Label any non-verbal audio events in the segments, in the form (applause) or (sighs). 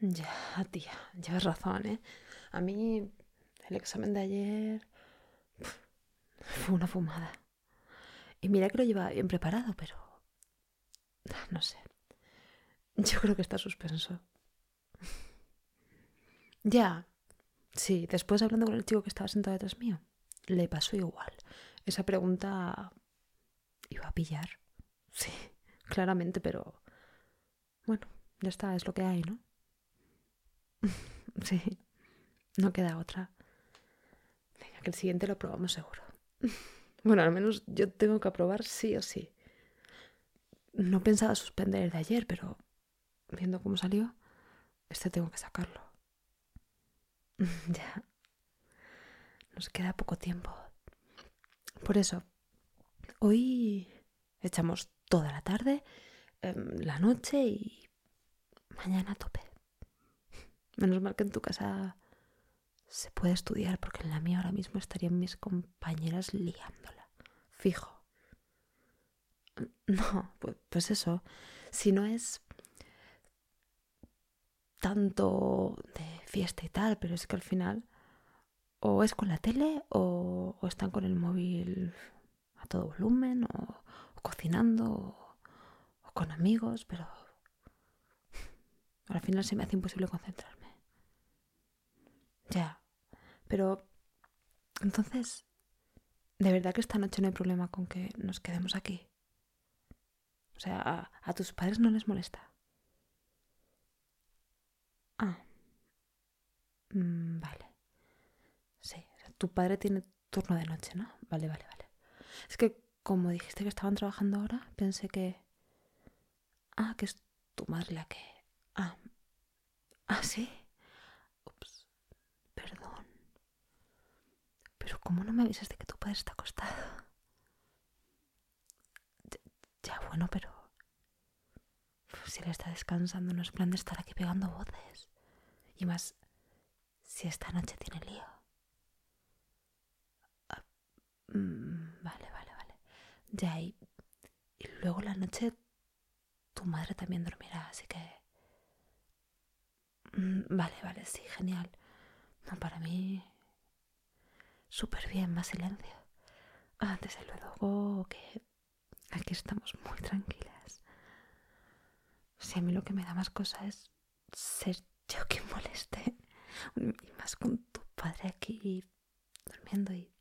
Ya, tía, llevas razón, ¿eh? A mí el examen de ayer fue una fumada. Y mira que lo llevaba bien preparado, pero... No sé. Yo creo que está suspenso. Ya. Sí, después hablando con el chico que estaba sentado detrás mío, le pasó igual. Esa pregunta iba a pillar. Sí, claramente, pero... Bueno, ya está, es lo que hay, ¿no? (laughs) sí, no queda otra. Venga, que el siguiente lo probamos seguro. (laughs) bueno, al menos yo tengo que aprobar sí o sí. No pensaba suspender el de ayer, pero viendo cómo salió, este tengo que sacarlo. (laughs) ya. Nos queda poco tiempo. Por eso, hoy echamos toda la tarde, em, la noche y mañana tope. Menos mal que en tu casa se puede estudiar, porque en la mía ahora mismo estarían mis compañeras liándola. Fijo. No, pues, pues eso. Si no es tanto de fiesta y tal, pero es que al final o es con la tele o, están con el móvil a todo volumen o, cocinando o, o, con amigos, pero al final se me hace imposible concentrarme. Ya, pero entonces, ¿de verdad que esta noche no hay problema con que nos quedemos aquí? O sea, a, tus padres no les molesta. Ah. Mm, vale. Sí, tu padre tiene turno de noche, ¿no? Vale, vale, vale. Es que como dijiste que estaban trabajando ahora, pensé que... Ah, que es tu madre la que... Ah. Ah, sí. Ups. Perdón. ¿Cómo no me avisas de que tu padre está acostado? Ya, bueno, pero... Si él está descansando, no es plan de estar aquí pegando voces. Y más, si esta noche tiene lío. Ah, mm, vale, vale, vale. Ya, y, y luego la noche tu madre también dormirá, así que... Mm, vale, vale, sí, genial. No, para mí... Súper bien, más silencio. Ah, desde luego que Aquí estamos muy tranquilas. Si a mí lo que me da más cosa es ser yo quien moleste. Y más con tu padre aquí durmiendo y...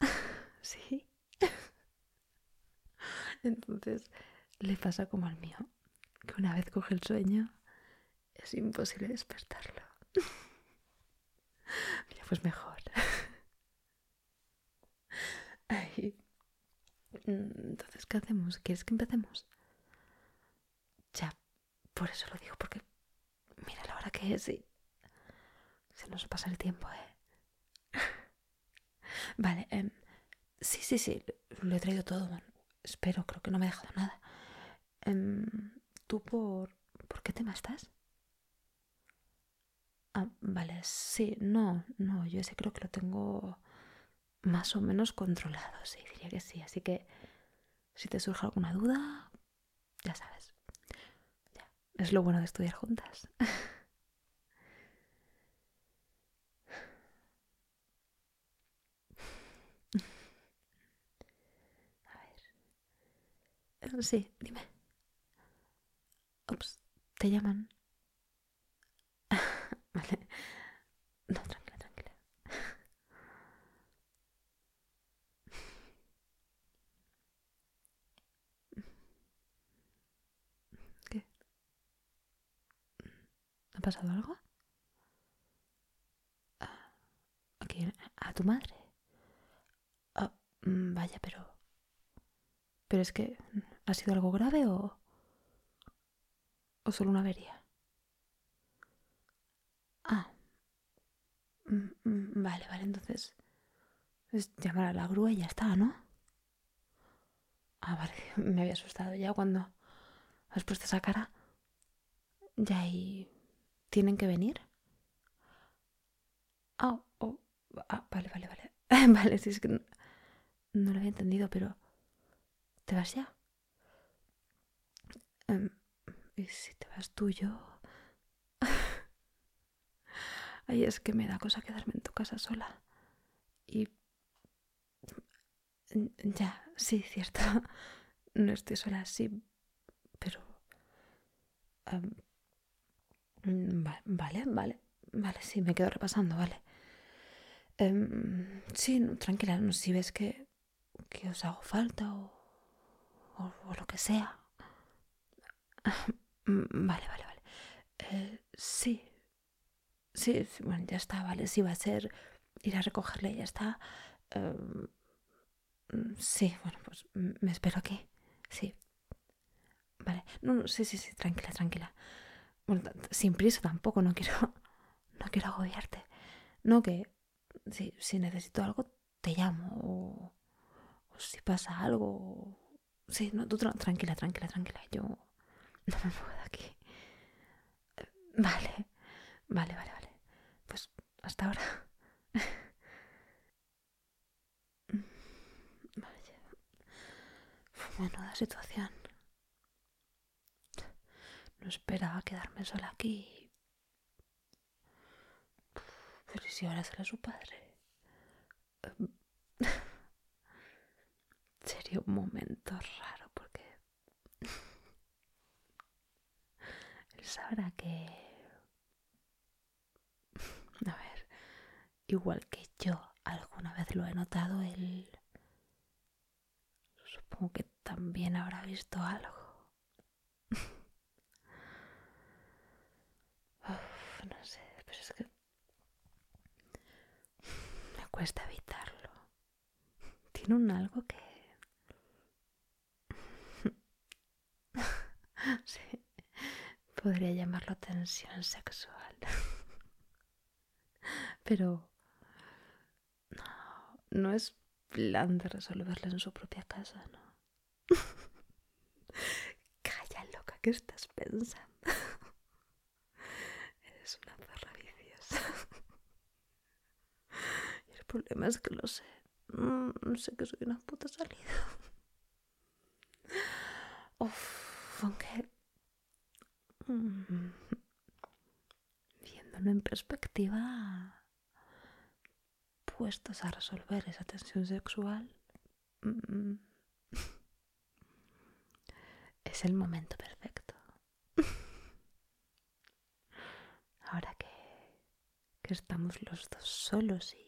(laughs) sí. Entonces le pasa como al mío, que una vez coge el sueño es imposible despertarlo. (laughs) (laughs) Mira, pues mejor. (laughs) Mm, entonces, ¿qué hacemos? ¿Quieres que empecemos? Ya, por eso lo digo, porque mira la hora que es y se nos pasa el tiempo, ¿eh? (laughs) vale, eh, sí, sí, sí, lo he traído todo. Espero, creo que no me he dejado nada. Eh, ¿Tú por, por qué tema estás? Ah, vale, sí, no, no, yo ese creo que lo tengo más o menos controlado, sí, diría que sí. Así que si te surge alguna duda, ya sabes. Ya. Es lo bueno de estudiar juntas. (laughs) A ver. Sí, dime. Ups, te llaman. Vale. No, pasado algo? ¿A quién? ¿A tu madre? Ah, mm, vaya, pero... ¿Pero es que ha sido algo grave o... o solo una avería? Ah. Mm, mm, vale, vale, entonces... Es llamar a la grúa y ya está, ¿no? Ah, vale, (laughs) me había asustado ya cuando has puesto esa cara. Ya y ¿Tienen que venir? Ah, oh, ah, vale, vale, vale. (laughs) vale, si es que no, lo había entendido, pero... ¿Te vas ya? Em, ¿Y si te vas tú, yo? Ay, es que me da cosa quedarme en tu casa sola. Y... Ya, sí, cierto. (laughs) No estoy sola, sí, pero... vale, vale, vale, sí, me quedo repasando, vale. Em, sí, tranquila, si ves que, que os hago falta o, o, lo que sea. (laughs) Vale, vale, vale. Eh, sí. Sí. bueno, ya está, vale. Sí, va a ser ir a recogerle, ya está. Em, sí, bueno, pues me espero aquí. Sí. Vale. No, no, sí, sí, sí, tranquila, tranquila. Bueno, sin prisa tampoco, no quiero. (laughs) No quiero agobiarte. No, que si, si necesito algo, te llamo. O, si pasa algo. Sí, no, tú tranquila, tranquila, tranquila. Yo (laughs) no me muevo de aquí. Vale, vale, vale, vale. Hasta ahora. (laughs) Vaya. Menuda situación. No esperaba quedarme sola aquí pero si ahora será su padre. (laughs) Sería un momento raro porque (laughs) él sabrá que... A ver, igual que yo alguna vez lo he notado, él... Supongo que también habrá visto algo. (laughs) no sé, pero es que cuesta evitarlo. Tiene un algo que... (laughs) sí, podría llamarlo tensión sexual. (laughs) Pero... No, es plan de resolverlo en su propia casa, ¿no? (laughs) Calla, loca, ¿qué estás pensando? (laughs) Eres una zorra viciosa (laughs) problema es que lo sé. Mm, sé que soy una puta salida. Uf, aunque... Mm, viéndolo en perspectiva, puestos a resolver esa tensión sexual, mm, (laughs) es el momento perfecto. (laughs) Ahora que, que estamos los dos solos y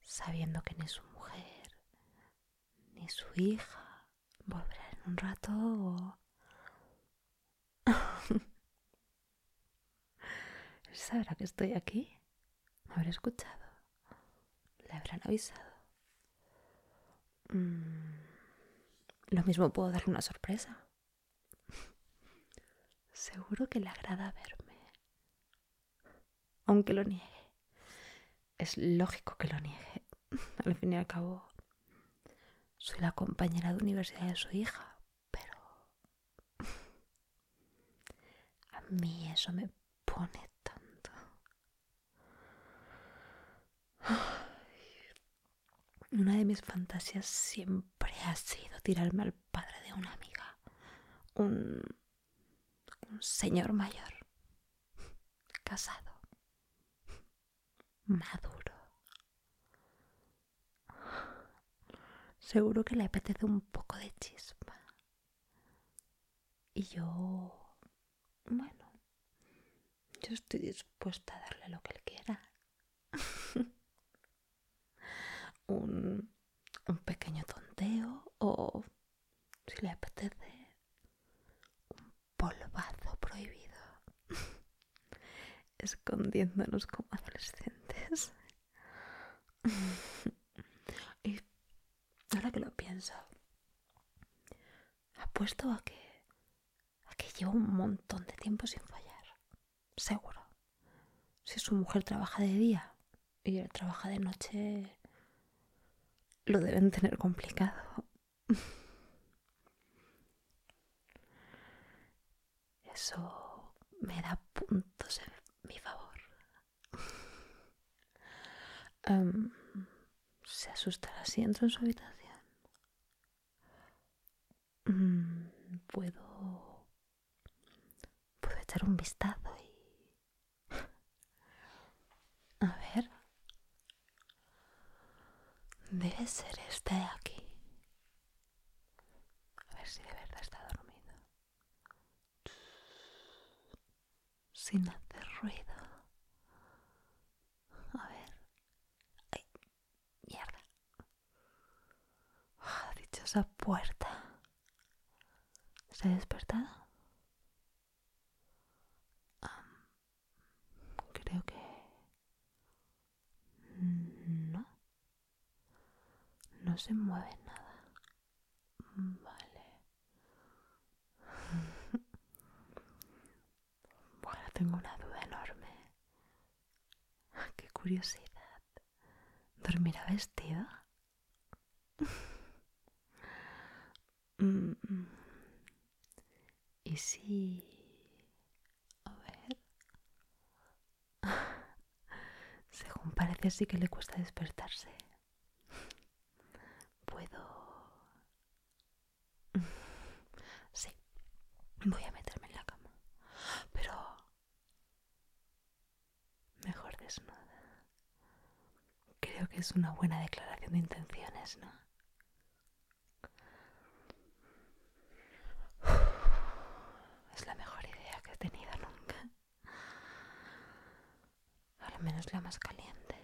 sabiendo que ni su mujer ni su hija volverán en un rato. (laughs) ¿Sabrá que estoy aquí? ¿Me habrá escuchado? ¿Le habrán avisado? Mm, lo mismo puedo darle una sorpresa. Seguro que le agrada verme. Aunque lo niegue. Es lógico que lo niegue. (laughs) Al fin y al cabo, soy la compañera de universidad de su hija, pero (laughs) a mí eso me pone Una de mis fantasías siempre ha sido tirarme al padre de una amiga, un, un señor mayor, casado, maduro. Seguro que le apetece un poco de chispa. Y yo, bueno, yo estoy dispuesta a darle lo que él un, un pequeño tonteo o, si le apetece, un polvazo prohibido. (laughs) Escondiéndonos como adolescentes. (laughs) Ahora que lo pienso, apuesto a que, a que llevo un montón de tiempo sin fallar. Seguro. Si su mujer trabaja de día y él trabaja de noche, lo deben tener complicado. (laughs) Eso me da puntos en mi favor. (laughs) Se asustará si entro en su habitación. Mm, puedo puedo echar un vistazo Debe ser este de aquí. A ver si de verdad está dormido. Sin hacer ruido. A ver. Ay, mierda. Ah, oh, dichosa puerta. ¿Se ha despertado? No se mueve nada. Vale. (laughs) Bueno, tengo una duda enorme. (laughs) Qué curiosidad. ¿Dormirá vestido? (laughs) Mm, ¿Y si... A ver... Según parece sí que le cuesta despertarse. Puedo... Sí, voy a meterme en la cama. Pero... Mejor desnuda. Creo que es una buena declaración de intenciones, ¿no? (sighs) Es la mejor idea que he tenido nunca. Al menos la más caliente.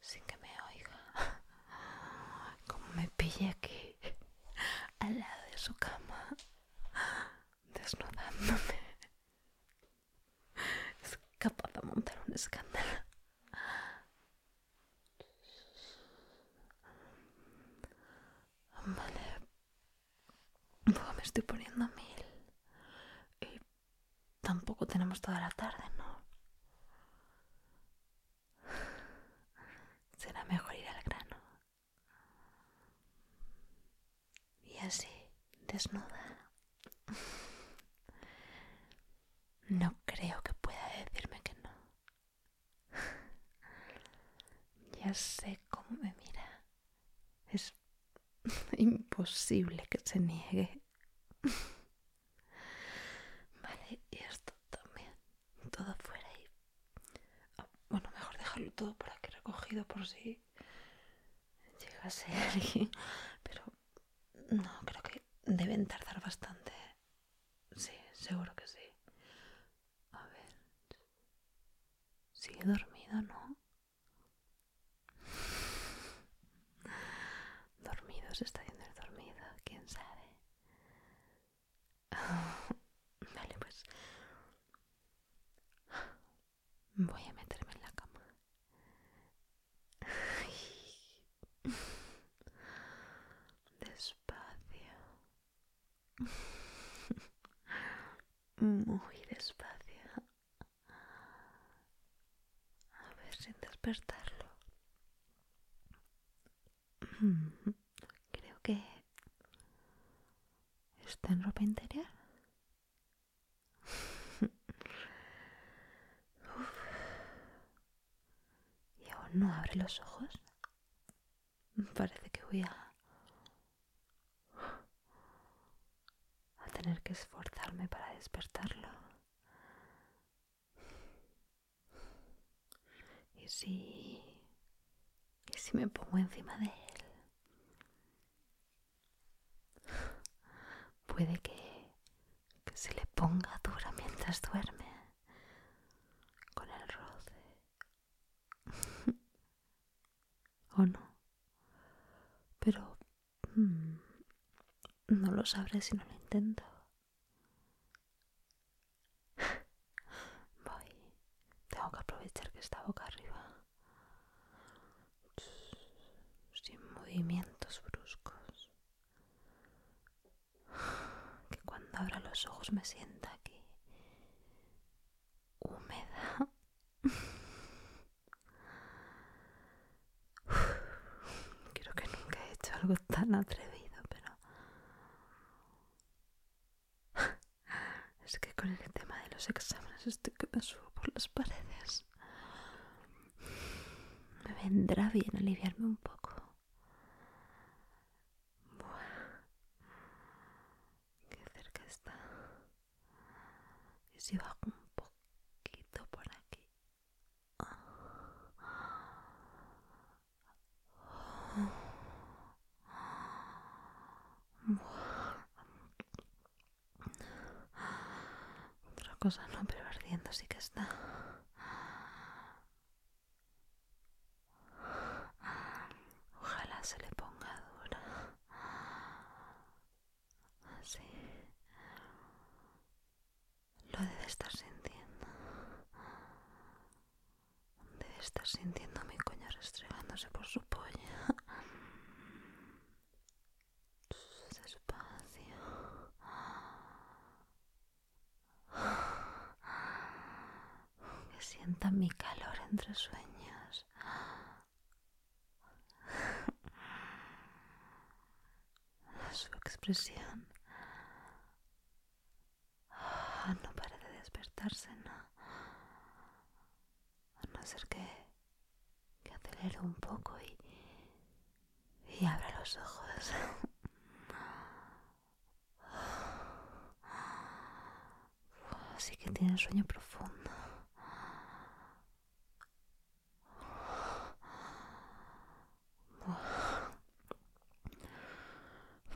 Sin que me oiga. Como me pille aquí, al lado de su cama, desnudándome. Es capaz de montar un escándalo. Vale. Buah, me estoy poniendo a mil. Y tampoco tenemos toda la tarde, consumidor. Los ojos. Parece que voy a... tener que esforzarme para despertarlo. ¿Y si... ¿Y si me pongo encima de él? Puede que se le ponga dura mientras duerme. Con el roce. ¿O no? Pero... mm, no lo sabré si no lo intento. (laughs) Voy. Tengo que aprovechar que está boca arriba. Sin movimientos bruscos. (sighs) Que cuando abra los ojos me sienta aquí. Húmeda. Creo que nunca he hecho algo tan atrevido, pero... Es que con el tema de los exámenes estoy que me subo por las paredes. Me vendrá bien aliviarme un poco. Buah. Qué cerca está. Y si bajo un poquito por aquí. Buah. Cosa no, pero ardiendo sí que está. Ojalá se le ponga dura. Así. Lo debe estar sintiendo. Debe estar sintiendo mi coño restregándose por su polla. Despacio. Que sienta mi calor entre sueños. Ah, no para de despertarse, no. A no ser que, que acelere un poco y, y abra los ojos. (laughs) Así que tiene sueño profundo.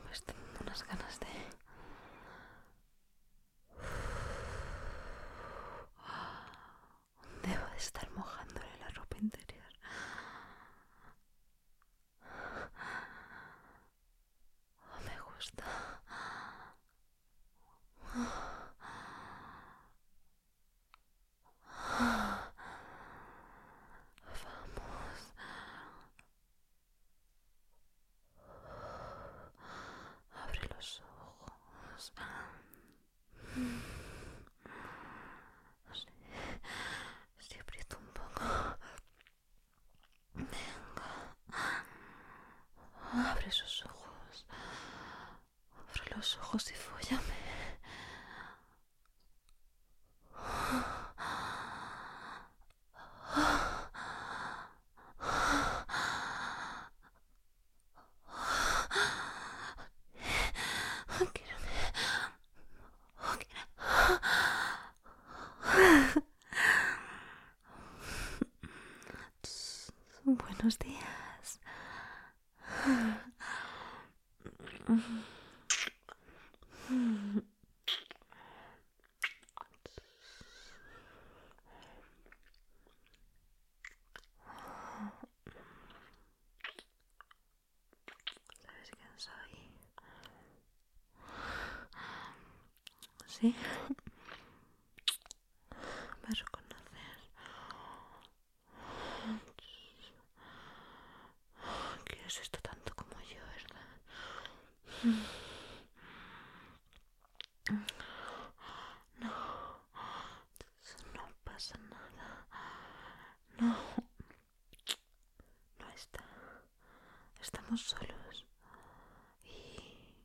Me están dando unas ganas de... Debo de estar mojándole la ropa interior. Me gusta. Vamos. Abre los ojos. Si aprieto un poco. Venga. Abre esos ojos. Abre los ojos y fóllame. Quiero Buenos días. ¿Sabes quién soy? ¿Sí? ¿Me reconoces? Quieres esto tanto como yo, ¿verdad? No, no pasa nada. No, no está. Solos y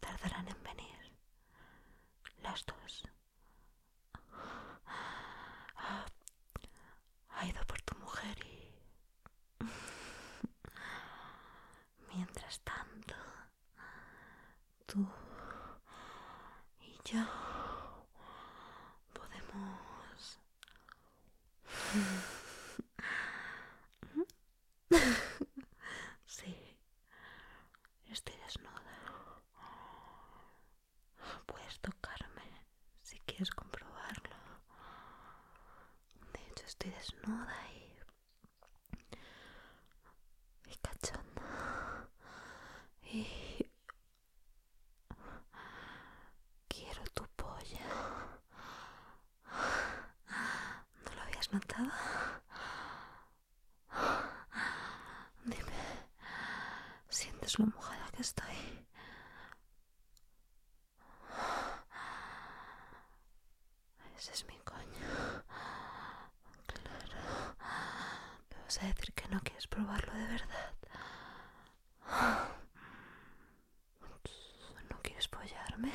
tardarán en venir las dos. Ah, ha ido por tu mujer y... Mientras tanto, tú y yo podemos... Sí, estoy desnuda. Puedes tocarme si quieres comprobarlo. De hecho, estoy desnuda y. y cachonda. Y. quiero tu polla. ¿No lo habías notado? Dime, ¿sientes lo mojada que estoy? Ese es mi coño. Claro. Me vas a decir que no quieres probarlo de verdad. ¿No quieres pollarme?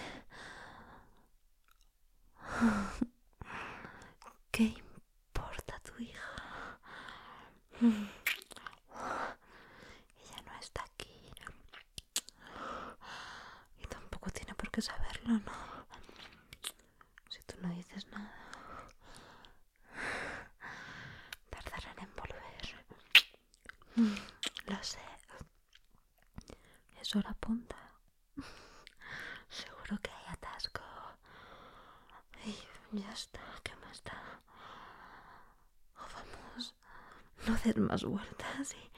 ¿Qué importa tu hija? Ella no está aquí. Y tampoco tiene por qué saberlo, ¿no? Si tú no dices nada, tardarán en volver. Lo sé. Es hora punta. Seguro que hay atasco. Y Ya está, ¿qué más da? Oh, vamos, no des más vueltas y...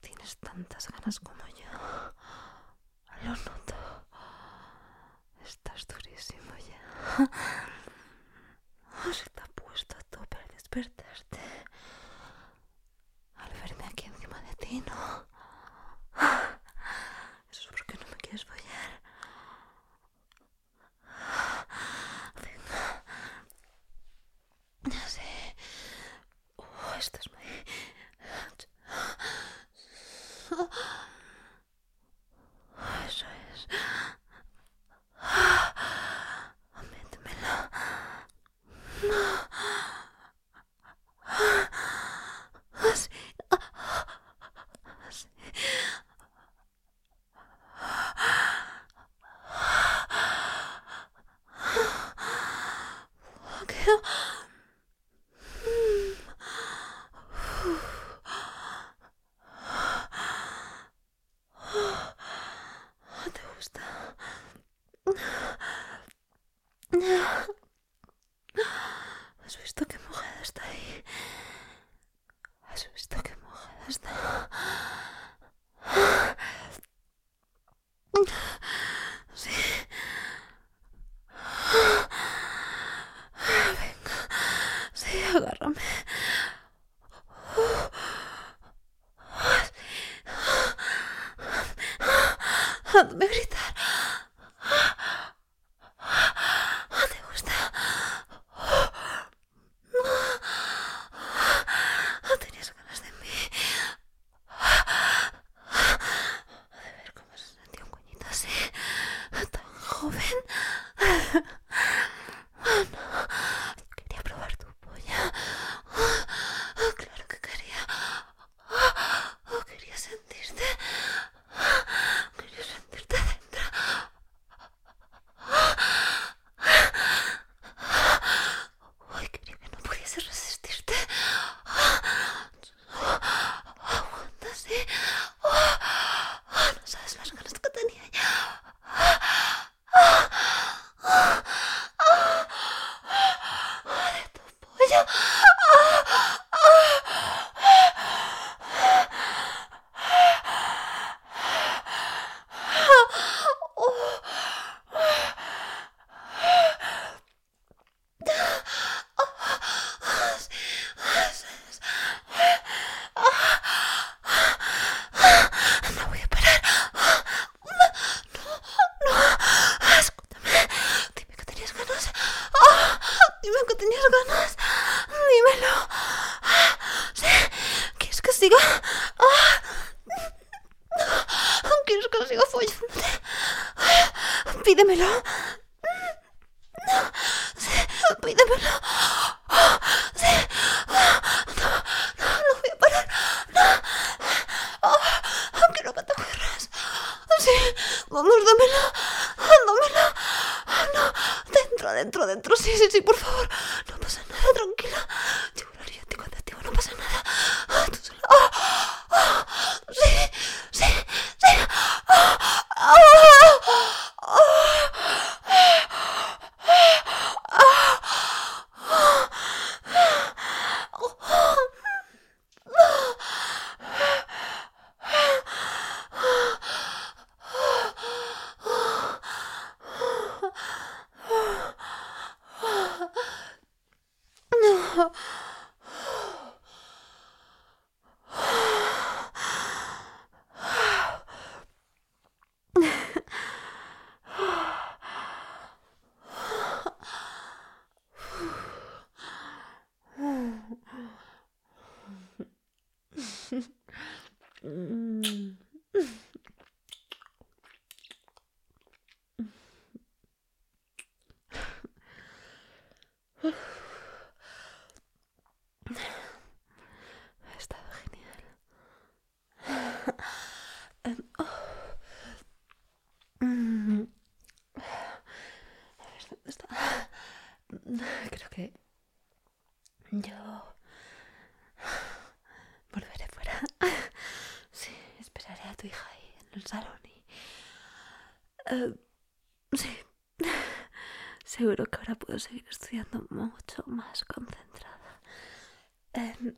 Tienes tantas ganas como yo. Lo noto. Estás durísimo ya. Se te ha puesto a tope al despertarte. Al verme aquí encima de ti, ¿no? Eso es porque no me quieres follar. Venga. Ya sé. Oh, esto es muy... seguir estudiando mucho más concentrada. Em,